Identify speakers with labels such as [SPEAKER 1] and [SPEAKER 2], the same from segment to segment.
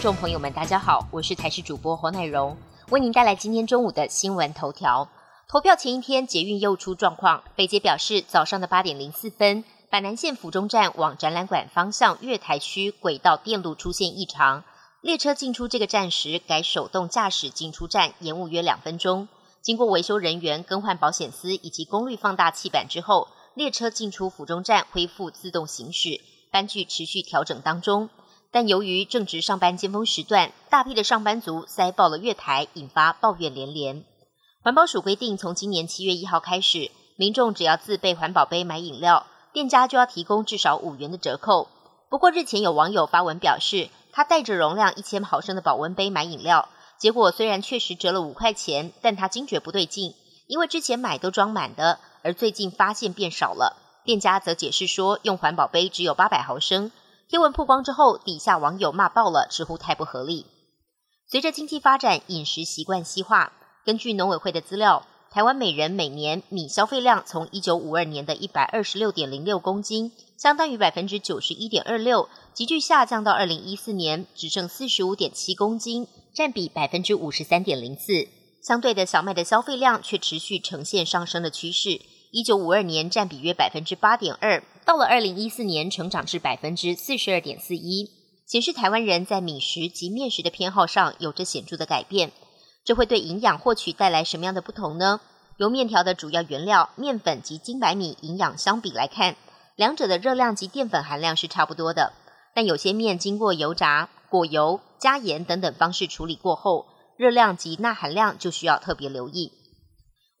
[SPEAKER 1] 众朋友们，大家好，我是台视主播黄乃荣，为您带来今天中午的新闻头条。投票前一天，捷运又出状况。北捷表示，早上的八点零四分，板南线府中站往展览馆方向月台区轨道电路出现异常，列车进出这个站时改手动驾驶进出站，延误约两分钟。经过维修人员更换保险丝以及功率放大器板之后，列车进出府中站恢复自动行驶，班距持续调整当中。但由于正值上班尖峰时段，大批的上班族塞爆了月台，引发抱怨连连。环保署规定，从今年七月一号开始，民众只要自备环保杯买饮料，店家就要提供至少五元的折扣。不过日前有网友发文表示，他带着容量一千毫升的保温杯买饮料，结果虽然确实折了五块钱，但他惊觉不对劲，因为之前买都装满的，而最近发现变少了。店家则解释说，用环保杯只有八百毫升。贴文曝光之后，底下网友骂爆了，直呼太不合理。随着经济发展，饮食习惯西化。根据农委会的资料，台湾每人每年米消费量从一九五二年的一百二十六点零六公斤，相当于百分之九十一点二六，急剧下降到二零一四年只剩四十五点七公斤，占比百分之五十三点零四。相对的，小麦的消费量却持续呈现上升的趋势。一九五二年占比约百分之八点二，到了二零一四年成长至百分之四十二点四一，显示台湾人在米食及面食的偏好上有着显著的改变。这会对营养获取带来什么样的不同呢？由面条的主要原料面粉及精白米营养相比来看，两者的热量及淀粉含量是差不多的，但有些面经过油炸、果油、加盐等等方式处理过后，热量及钠含量就需要特别留意。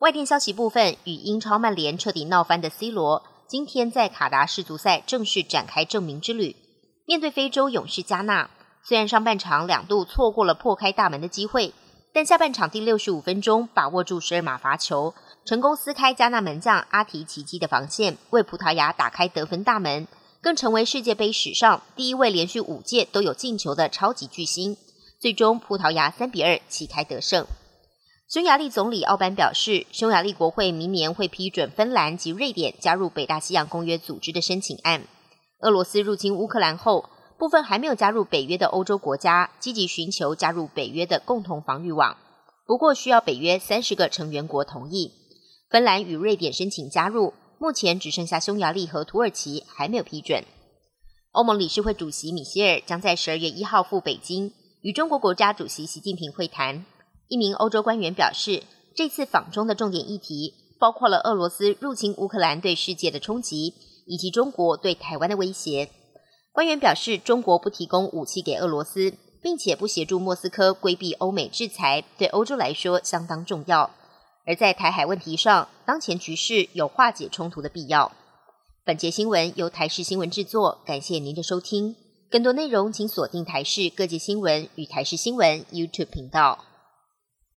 [SPEAKER 1] 外电消息部分，与英超曼联彻底闹翻的 C 罗，今天在卡达世足赛正式展开证明之旅。面对非洲勇士加纳，虽然上半场两度错过了破开大门的机会，但下半场第六十五分钟把握住十二码罚球，成功撕开加纳门将阿提奇基的防线，为葡萄牙打开得分大门，更成为世界杯史上第一位连续五届都有进球的超级巨星。最终，葡萄牙三比二旗开得胜。匈牙利总理奥班表示，匈牙利国会明年会批准芬兰及瑞典加入北大西洋公约组织的申请案。俄罗斯入侵乌克兰后，部分还没有加入北约的欧洲国家积极寻求加入北约的共同防御网，不过需要北约三十个成员国同意。芬兰与瑞典申请加入，目前只剩下匈牙利和土耳其还没有批准。欧盟理事会主席米歇尔将在十二月一号赴北京，与中国国家主席习近平会谈。一名欧洲官员表示，这次访中的重点议题包括了俄罗斯入侵乌克兰对世界的冲击，以及中国对台湾的威胁。官员表示，中国不提供武器给俄罗斯，并且不协助莫斯科规避欧美制裁，对欧洲来说相当重要。而在台海问题上，当前局势有化解冲突的必要。本节新闻由台视新闻制作，感谢您的收听。更多内容请锁定台视各界新闻与台视新闻 YouTube 频道。